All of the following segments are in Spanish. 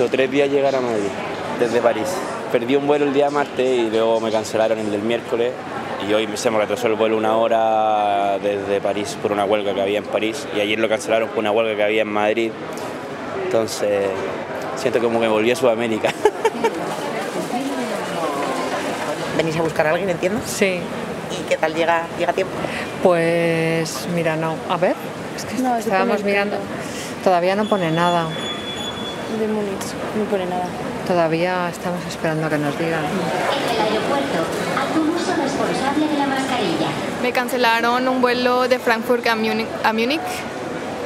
visto tres días llegar a Madrid desde París. Perdí un vuelo el día martes y luego me cancelaron el del miércoles y hoy se me retrasó el vuelo una hora desde París por una huelga que había en París y ayer lo cancelaron por una huelga que había en Madrid. Entonces siento como que volví a Sudamérica. ¿Venís a buscar a alguien, entiendo? Sí. ¿Y qué tal llega, llega a tiempo? Pues mira, no. A ver, es que No, estábamos mirando. Todavía no pone nada. De Múnich, no pone nada. Todavía estamos esperando a que nos digan. En el aeropuerto, haz un uso responsable de la mascarilla. Me cancelaron un vuelo de Frankfurt a Múnich. A Múnich.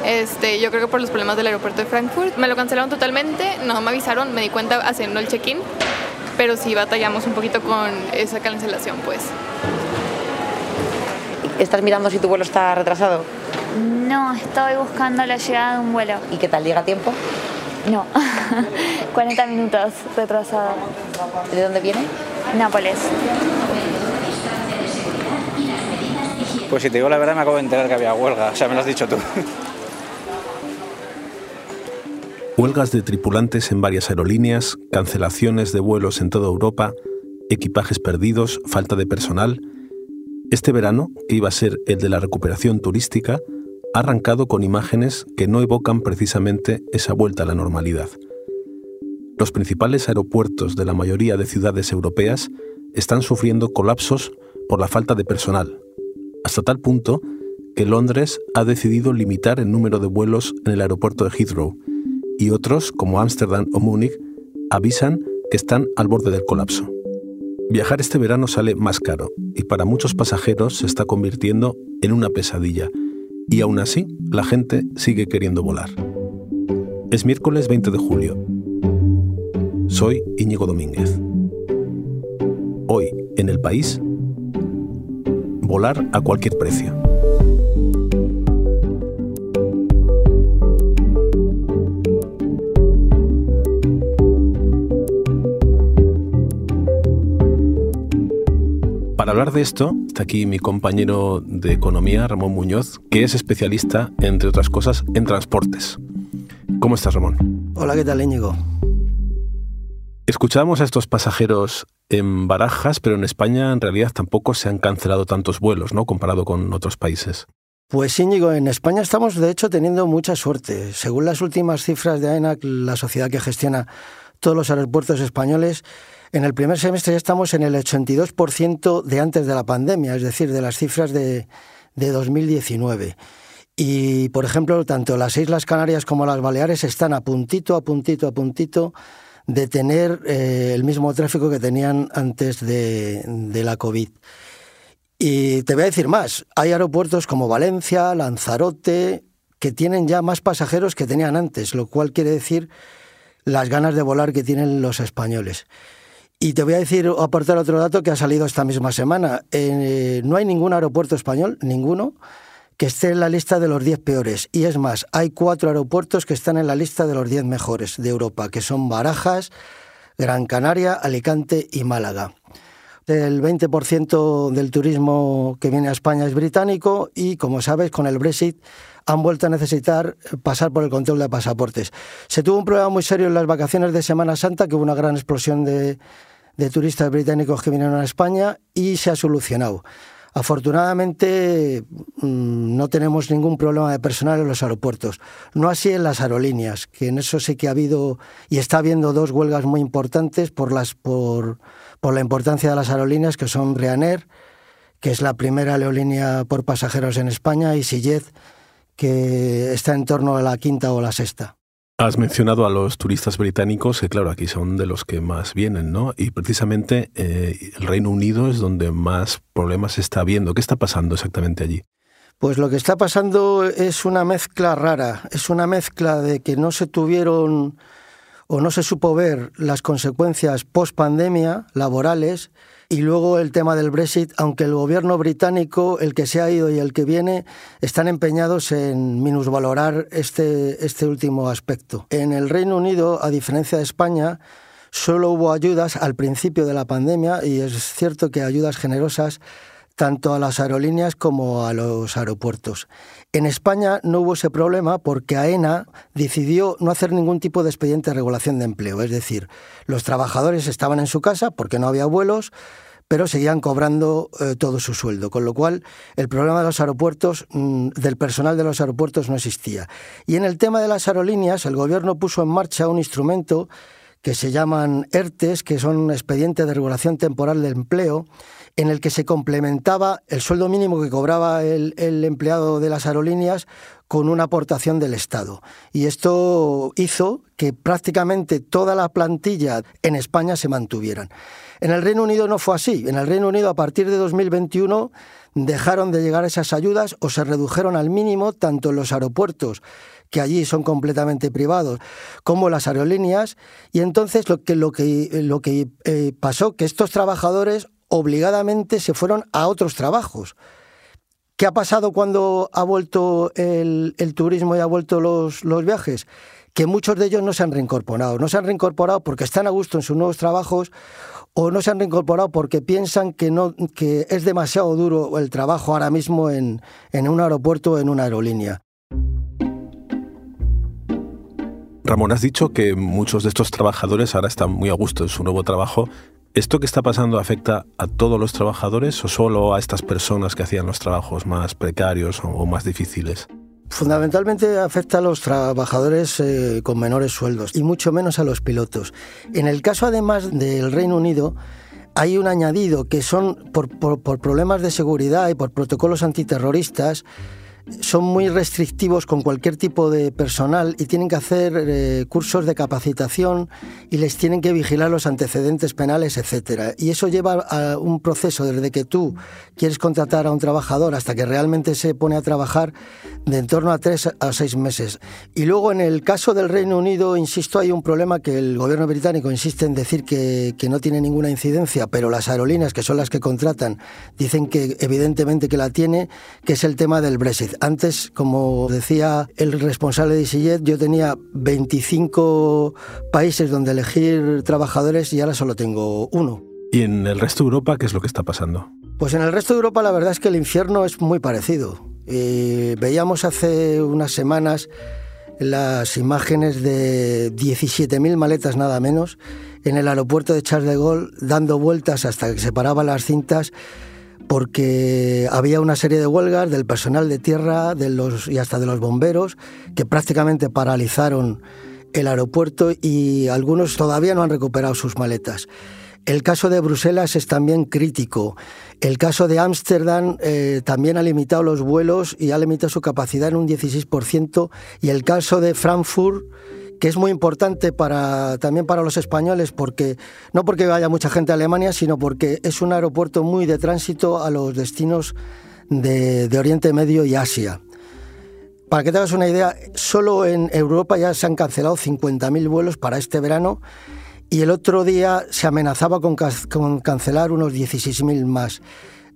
Este, yo creo que por los problemas del aeropuerto de Frankfurt. Me lo cancelaron totalmente, no me avisaron, me di cuenta haciendo el check-in, pero sí batallamos un poquito con esa cancelación, pues. ¿Estás mirando si tu vuelo está retrasado? No, estoy buscando la llegada de un vuelo. ¿Y qué tal llega a tiempo? No, 40 minutos retrasado. ¿De dónde viene? Nápoles. Pues si te digo la verdad me acabo de enterar que había huelga, o sea, me lo has dicho tú. Huelgas de tripulantes en varias aerolíneas, cancelaciones de vuelos en toda Europa, equipajes perdidos, falta de personal. Este verano, que iba a ser el de la recuperación turística, ha arrancado con imágenes que no evocan precisamente esa vuelta a la normalidad. Los principales aeropuertos de la mayoría de ciudades europeas están sufriendo colapsos por la falta de personal, hasta tal punto que Londres ha decidido limitar el número de vuelos en el aeropuerto de Heathrow y otros, como Ámsterdam o Múnich, avisan que están al borde del colapso. Viajar este verano sale más caro y para muchos pasajeros se está convirtiendo en una pesadilla y aún así la gente sigue queriendo volar. Es miércoles 20 de julio. Soy Íñigo Domínguez. Hoy, en el país, volar a cualquier precio. Para hablar de esto, está aquí mi compañero de economía, Ramón Muñoz, que es especialista, entre otras cosas, en transportes. ¿Cómo estás, Ramón? Hola, ¿qué tal, Íñigo? Escuchábamos a estos pasajeros en barajas, pero en España en realidad tampoco se han cancelado tantos vuelos, ¿no? Comparado con otros países. Pues Íñigo, en España estamos de hecho teniendo mucha suerte. Según las últimas cifras de AENAC, la sociedad que gestiona todos los aeropuertos españoles, en el primer semestre ya estamos en el 82% de antes de la pandemia, es decir, de las cifras de, de 2019. Y, por ejemplo, tanto las Islas Canarias como las Baleares están a puntito, a puntito, a puntito de tener eh, el mismo tráfico que tenían antes de la COVID. Y te voy a decir más, hay aeropuertos como Valencia, Lanzarote, que tienen ya más pasajeros que tenían antes, lo cual quiere decir las ganas de volar que tienen los españoles. Y te voy a decir, aportar otro dato que ha salido esta misma semana. Eh, no hay ningún aeropuerto español, ninguno, que esté en la lista de los 10 peores. Y es más, hay cuatro aeropuertos que están en la lista de los 10 mejores de Europa, que son Barajas, Gran Canaria, Alicante y Málaga. El 20% del turismo que viene a España es británico y, como sabes, con el Brexit han vuelto a necesitar pasar por el control de pasaportes. Se tuvo un problema muy serio en las vacaciones de Semana Santa, que hubo una gran explosión de, de turistas británicos que vinieron a España y se ha solucionado. Afortunadamente mm, no tenemos ningún problema de personal en los aeropuertos. No así en las aerolíneas, que en eso sí que ha habido y está habiendo dos huelgas muy importantes por, las, por, por la importancia de las aerolíneas, que son Ryanair, que es la primera aerolínea por pasajeros en España, y Sillet, que está en torno a la quinta o la sexta. Has mencionado a los turistas británicos, que claro, aquí son de los que más vienen, ¿no? Y precisamente eh, el Reino Unido es donde más problemas está habiendo. ¿Qué está pasando exactamente allí? Pues lo que está pasando es una mezcla rara, es una mezcla de que no se tuvieron o no se supo ver las consecuencias post pandemia laborales y luego el tema del Brexit, aunque el gobierno británico, el que se ha ido y el que viene, están empeñados en minusvalorar este, este último aspecto. En el Reino Unido, a diferencia de España, solo hubo ayudas al principio de la pandemia y es cierto que ayudas generosas tanto a las aerolíneas como a los aeropuertos. En España no hubo ese problema porque AENA decidió no hacer ningún tipo de expediente de regulación de empleo, es decir, los trabajadores estaban en su casa porque no había vuelos, pero seguían cobrando eh, todo su sueldo, con lo cual el problema de los aeropuertos, mm, del personal de los aeropuertos no existía. Y en el tema de las aerolíneas, el gobierno puso en marcha un instrumento que se llaman ERTES, que son expedientes de regulación temporal de empleo, en el que se complementaba el sueldo mínimo que cobraba el, empleado de las aerolíneas con una aportación del Estado. Y esto hizo que prácticamente toda la plantilla en España se mantuvieran. En el Reino Unido no fue así. En el Reino Unido, a partir de 2021, dejaron de llegar esas ayudas o se redujeron al mínimo tanto en los aeropuertos que allí son completamente privados, como las aerolíneas, y entonces lo que, lo que, lo que eh, pasó, que estos trabajadores obligadamente se fueron a otros trabajos. ¿Qué ha pasado cuando ha vuelto el, turismo y ha vuelto los, viajes? Que muchos de ellos no se han reincorporado. No se han reincorporado porque están a gusto en sus nuevos trabajos o no se han reincorporado porque piensan que, no, que es demasiado duro el trabajo ahora mismo en, en un aeropuerto o en una aerolínea. Ramón, has dicho que muchos de estos trabajadores ahora están muy a gusto en su nuevo trabajo. ¿Esto que está pasando afecta a todos los trabajadores o solo a estas personas que hacían los trabajos más precarios o más difíciles? Fundamentalmente afecta a los trabajadores eh, con menores sueldos y mucho menos a los pilotos. En el caso además del Reino Unido, hay un añadido que son por, por problemas de seguridad y por protocolos antiterroristas, son muy restrictivos con cualquier tipo de personal y tienen que hacer eh, cursos de capacitación y les tienen que vigilar los antecedentes penales, etcétera. Y eso lleva a un proceso desde que tú quieres contratar a un trabajador hasta que realmente se pone a trabajar de en torno a tres a seis meses. Y luego en el caso del Reino Unido, insisto, hay un problema que el gobierno británico insiste en decir que, que no tiene ninguna incidencia, pero las aerolíneas, que son las que contratan, dicen que evidentemente que la tiene, que es el tema del Brexit. Antes, como decía el responsable de EasyJet, yo tenía 25 países donde elegir trabajadores y ahora solo tengo uno. ¿Y en el resto de Europa qué es lo que está pasando? Pues en el resto de Europa la verdad es que el infierno es muy parecido. Eh, veíamos hace unas semanas las imágenes de 17.000 maletas nada menos en el aeropuerto de Charles de Gaulle dando vueltas hasta que se paraban las cintas porque había una serie de huelgas del personal de tierra de los, y hasta de los bomberos que prácticamente paralizaron el aeropuerto y algunos todavía no han recuperado sus maletas. El caso de Bruselas es también crítico. El caso de Ámsterdam eh, también ha limitado los vuelos y ha limitado su capacidad en un 16%. Y el caso de Frankfurt que es muy importante para, también para los españoles, porque no porque vaya mucha gente a Alemania, sino porque es un aeropuerto muy de tránsito a los destinos de, de Oriente Medio y Asia. Para que te hagas una idea, solo en Europa ya se han cancelado 50.000 vuelos para este verano y el otro día se amenazaba con, con cancelar unos 16.000 más.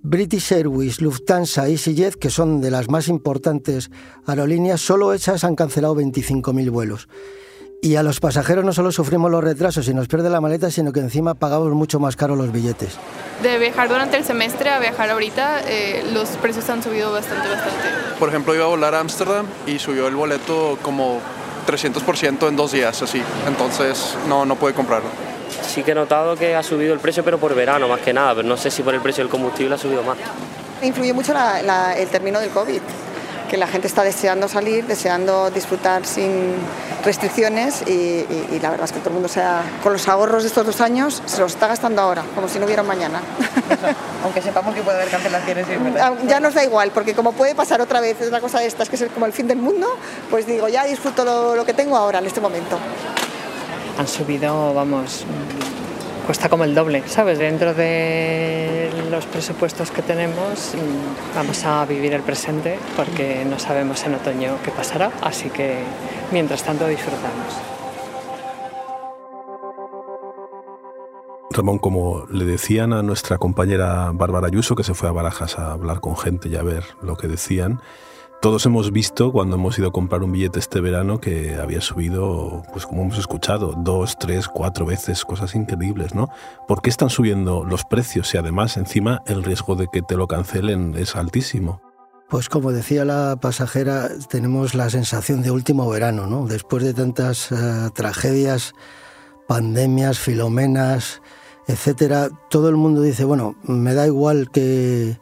British Airways, Lufthansa, EasyJet, que son de las más importantes aerolíneas, solo esas han cancelado 25.000 vuelos. Y a los pasajeros no solo sufrimos los retrasos y nos pierde la maleta, sino que encima pagamos mucho más caro los billetes. De viajar durante el semestre a viajar ahorita, eh, los precios han subido bastante, bastante. Por ejemplo, iba a volar a Ámsterdam y subió el boleto como 300% en dos días, así. Entonces no, no pude comprarlo. Sí que he notado que ha subido el precio, pero por verano más que nada, pero no sé si por el precio del combustible ha subido más. Influye mucho el término del COVID que la gente está deseando salir, deseando disfrutar sin restricciones y, la verdad es que todo el mundo sea con los ahorros de estos dos años se los está gastando ahora, como si no hubiera mañana. Aunque sepamos que puede haber cancelaciones. Ah, ya nos da igual, porque como puede pasar otra vez, es una cosa de estas que es como el fin del mundo, pues digo, ya disfruto lo, lo que tengo ahora, en este momento. Han subido, vamos, cuesta como el doble, ¿sabes? Dentro de los presupuestos que tenemos mm, vamos a vivir el presente porque no sabemos en otoño qué pasará, así que mientras tanto disfrutamos. Ramón, como le decían a nuestra compañera Bárbara Ayuso, que se fue a Barajas a hablar con gente y a ver lo que decían, Todos hemos visto cuando hemos ido a comprar un billete este verano que había subido, pues como hemos escuchado, dos, tres, cuatro veces, cosas increíbles, ¿no? ¿Por qué están subiendo los precios y además encima el riesgo de que te lo cancelen es altísimo? Pues como decía la pasajera, tenemos la sensación de último verano, ¿no? Después de tantas eh, tragedias, pandemias, filomenas, etcétera, todo el mundo dice, bueno, me da igual que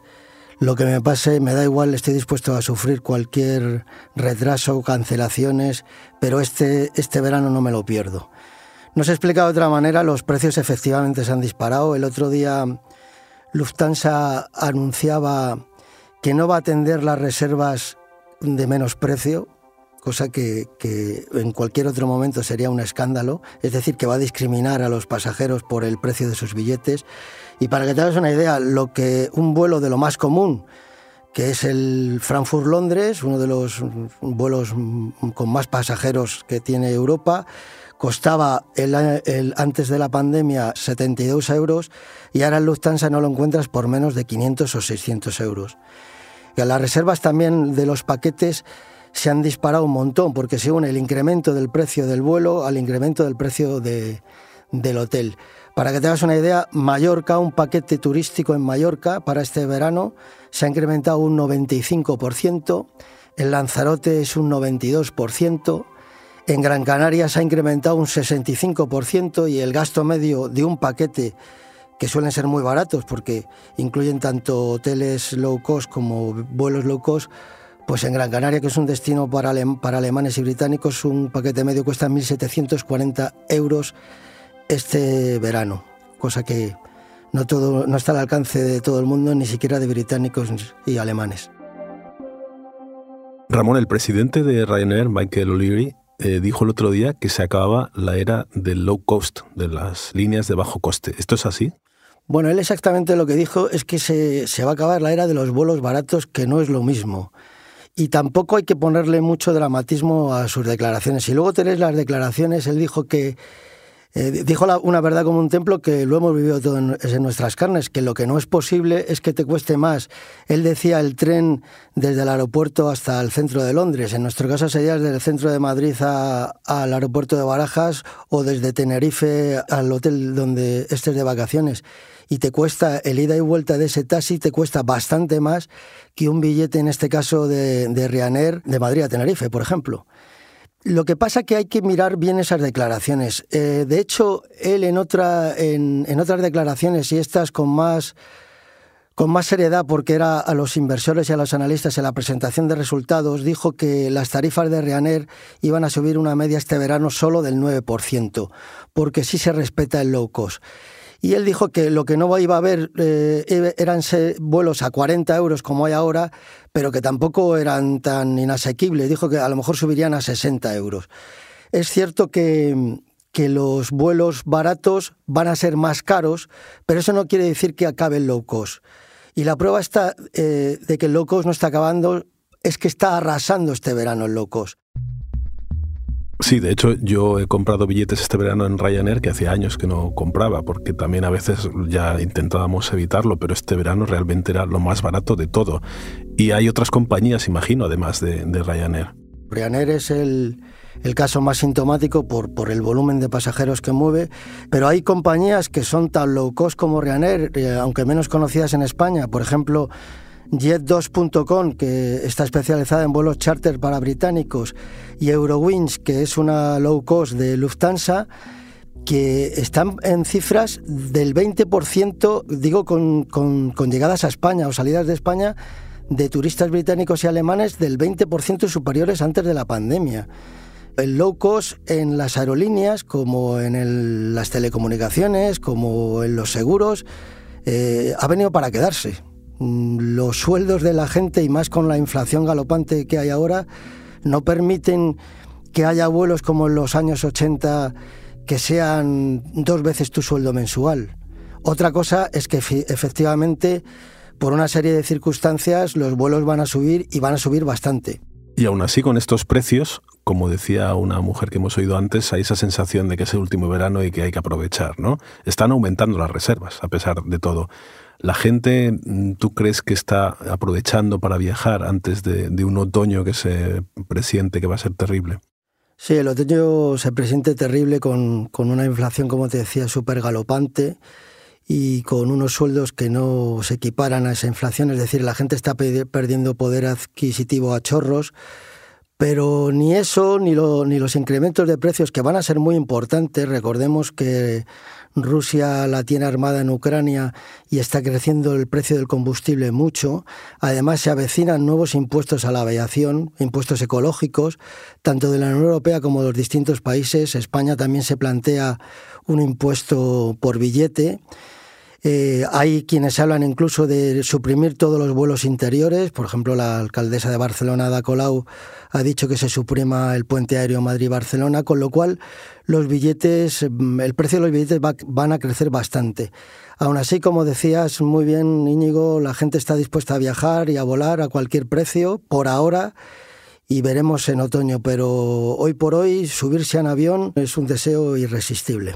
lo que me pase, me da igual, estoy dispuesto a sufrir cualquier retraso, cancelaciones, pero este, este verano no me lo pierdo. No se explica de otra manera, los precios efectivamente se han disparado. El otro día Lufthansa anunciaba que no va a atender las reservas de menos precio, cosa que, que, en cualquier otro momento sería un escándalo, es decir, que va a discriminar a los pasajeros por el precio de sus billetes. Y para que te hagas una idea, lo que un vuelo de lo más común, que es el Frankfurt-Londres, uno de los vuelos con más pasajeros que tiene Europa, costaba el, antes de la pandemia 72 euros y ahora en Lufthansa no lo encuentras por menos de 500 o 600 euros. Y las reservas también de los paquetes se han disparado un montón porque se une el incremento del precio del vuelo al incremento del precio del hotel. Para que te hagas una idea, Mallorca, un paquete turístico en Mallorca para este verano se ha incrementado un 95%, en Lanzarote es un 92%, en Gran Canaria se ha incrementado un 65% y el gasto medio de un paquete que suelen ser muy baratos porque incluyen tanto hoteles low cost como vuelos low cost, pues en Gran Canaria, que es un destino para, alemanes y británicos, un paquete medio cuesta 1.740 euros este verano, cosa que no, todo, no está al alcance de todo el mundo, ni siquiera de británicos y alemanes. Ramón, el presidente de Ryanair, Michael O'Leary, eh, dijo el otro día que se acababa la era del low cost, de las líneas de bajo coste. ¿Esto es así? Bueno, él exactamente lo que dijo es que se, se va a acabar la era de los vuelos baratos, que no es lo mismo. Y tampoco hay que ponerle mucho dramatismo a sus declaraciones. Si luego tenéis las declaraciones, él dijo que eh, dijo una verdad como un templo que lo hemos vivido todo en, nuestras carnes, que lo que no es posible es que te cueste más. Él decía el tren desde el aeropuerto hasta el centro de Londres. En nuestro caso sería desde el centro de Madrid al aeropuerto de Barajas o desde Tenerife al hotel donde estés de vacaciones. Y te cuesta el ida y vuelta de ese taxi, te cuesta bastante más que un billete, en este caso de, de Ryanair, de Madrid a Tenerife, por ejemplo. Lo que pasa es que hay que mirar bien esas declaraciones. Eh, de hecho, él en, otra, en, otras declaraciones, y estas con más, con más seriedad, porque era a los inversores y a los analistas en la presentación de resultados, dijo que las tarifas de Ryanair iban a subir una media este verano solo del 9%, porque sí se respeta el low cost y él dijo que lo que no iba a haber eh, eran vuelos a 40 euros como hay ahora, pero que tampoco eran tan inasequibles. Dijo que a lo mejor subirían a 60 euros. Es cierto que, que los vuelos baratos van a ser más caros, pero eso no quiere decir que acabe el low cost. Y la prueba está eh, de que el low cost no está acabando es que está arrasando este verano el low cost. Sí, de hecho yo he comprado billetes este verano en Ryanair que hacía años que no compraba, porque también a veces ya intentábamos evitarlo, pero este verano realmente era lo más barato de todo. Y hay otras compañías, imagino, además de, Ryanair. Ryanair es el, caso más sintomático por, por el volumen de pasajeros que mueve, pero hay compañías que son tan low cost como Ryanair, eh, aunque menos conocidas en España. Por ejemplo, Jet2.com, que está especializada en vuelos charter para británicos, y Eurowings, que es una low cost de Lufthansa, que están en cifras del 20%, digo, con, llegadas a España o salidas de España, de turistas británicos y alemanes del 20% superiores antes de la pandemia. El low cost en las aerolíneas, como en las telecomunicaciones, como en los seguros, eh, ha venido para quedarse. Mm, los sueldos de la gente y más con la inflación galopante que hay ahora no permiten que haya vuelos como en los años 80 que sean dos veces tu sueldo mensual. Otra cosa es que efectivamente por una serie de circunstancias los vuelos van a subir y van a subir bastante. Y aún así con estos precios, como decía una mujer que hemos oído antes, hay esa sensación de que es el último verano y que hay que aprovechar, ¿no? Están aumentando las reservas a pesar de todo. ¿La gente, mm, tú crees que está aprovechando para viajar antes de, un otoño que se presiente que va a ser terrible? Sí, el otoño se presiente terrible con, con una inflación, como te decía, súper galopante y con unos sueldos que no se equiparan a esa inflación. Es decir, la gente está perdiendo poder adquisitivo a chorros pero ni eso, ni, ni los incrementos de precios que van a ser muy importantes. Recordemos que Rusia la tiene armada en Ucrania y está creciendo el precio del combustible mucho. Además, se avecinan nuevos impuestos a la aviación, impuestos ecológicos, tanto de la Unión Europea como de los distintos países. España también se plantea un impuesto por billete. Eh, hay quienes hablan incluso de suprimir todos los vuelos interiores. Por ejemplo, la alcaldesa de Barcelona, Ada Colau, ha dicho que se suprima el puente aéreo Madrid-Barcelona, con lo cual los billetes, mm, el precio de los billetes van a crecer bastante. Aún así, como decías muy bien, Íñigo, la gente está dispuesta a viajar y a volar a cualquier precio por ahora y veremos en otoño, pero hoy por hoy subirse en avión es un deseo irresistible.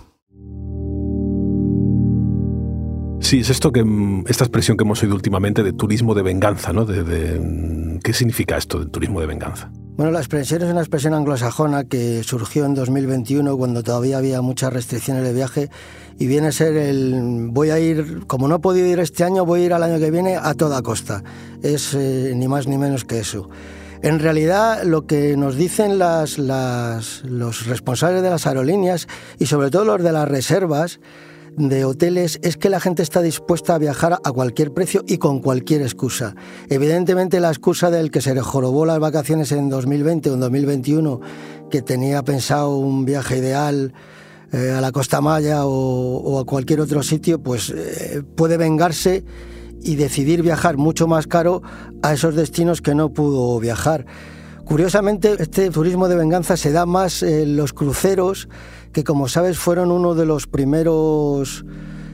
Sí, es esto que mm, esta expresión que hemos oído últimamente de turismo de venganza, ¿no? De, ¿Qué significa esto del turismo de venganza? Bueno, la expresión es una expresión anglosajona que surgió en 2021 cuando todavía había muchas restricciones de viaje y viene a ser el voy a ir, como no he podido ir este año, voy a ir al año que viene a toda costa. Es eh, ni más ni menos que eso. En realidad, lo que nos dicen las, los responsables de las aerolíneas y sobre todo los de las reservas, de hoteles es que la gente está dispuesta a viajar a cualquier precio y con cualquier excusa. Evidentemente la excusa del que se jorobó las vacaciones en 2020 o en 2021, que tenía pensado un viaje ideal eh, a la Costa Maya o, a cualquier otro sitio, pues eh, puede vengarse y decidir viajar mucho más caro a esos destinos que no pudo viajar. Curiosamente, este turismo de venganza se da más en los cruceros que como sabes fueron uno de los primeros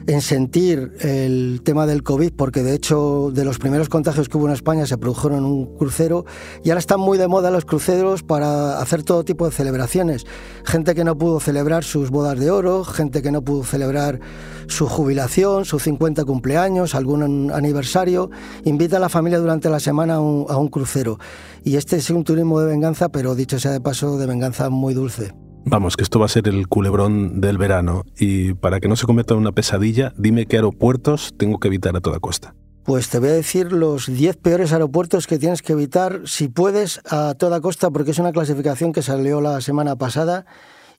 en sentir el tema del COVID, porque de hecho de los primeros contagios que hubo en España se produjeron en un crucero y ahora están muy de moda los cruceros para hacer todo tipo de celebraciones. Gente que no pudo celebrar sus bodas de oro, gente que no pudo celebrar su jubilación, sus 50 cumpleaños, algún aniversario, invita a la familia durante la semana a un, a un crucero. Y este es un turismo de venganza, pero dicho sea de paso, de venganza muy dulce. Vamos, que esto va a ser el culebrón del verano y para que no se cometa una pesadilla, dime qué aeropuertos tengo que evitar a toda costa. Pues te voy a decir los 10 peores aeropuertos que tienes que evitar si puedes a toda costa porque es una clasificación que salió la semana pasada.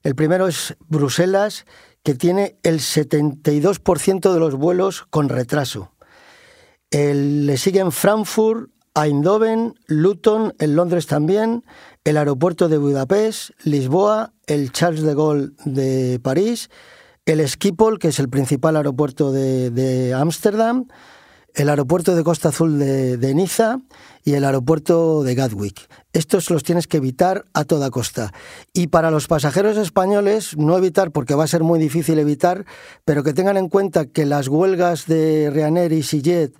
El primero es Bruselas, que tiene el 72% de los vuelos con retraso. El, le siguen Frankfurt, Eindhoven, Luton, en Londres también, el aeropuerto de Budapest, Lisboa, el Charles de Gaulle de París, el Schiphol, que es el principal aeropuerto de Ámsterdam, el aeropuerto de Costa Azul de, Niza y el aeropuerto de Gatwick. Estos los tienes que evitar a toda costa. Y para los pasajeros españoles, no evitar porque va a ser muy difícil evitar, pero que tengan en cuenta que las huelgas de Ryanair y EasyJet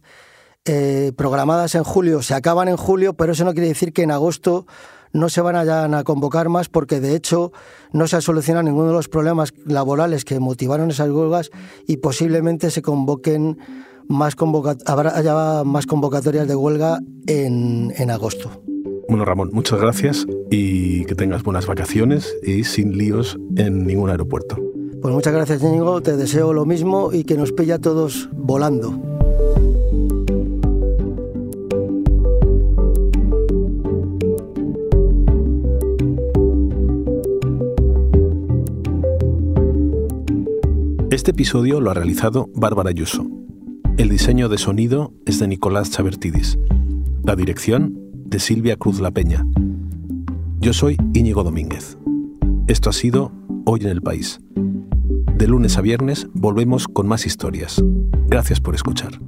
eh, programadas en julio se acaban en julio, pero eso no quiere decir que en agosto no se van a, a convocar más porque de hecho no se ha solucionado ninguno de los problemas laborales que motivaron esas huelgas y posiblemente se convoquen más habrá, haya más convocatorias de huelga en, en agosto. Bueno, Ramón, muchas gracias y que tengas buenas vacaciones y sin líos en ningún aeropuerto. Pues muchas gracias, Íñigo. Te deseo lo mismo y que nos pilla a todos volando. Este episodio lo ha realizado Bárbara Ayuso. El diseño de sonido es de Nicolás Chabertidis. La dirección de Silvia Cruz La Peña. Yo soy Íñigo Domínguez. Esto ha sido Hoy en el País. De lunes a viernes volvemos con más historias. Gracias por escuchar.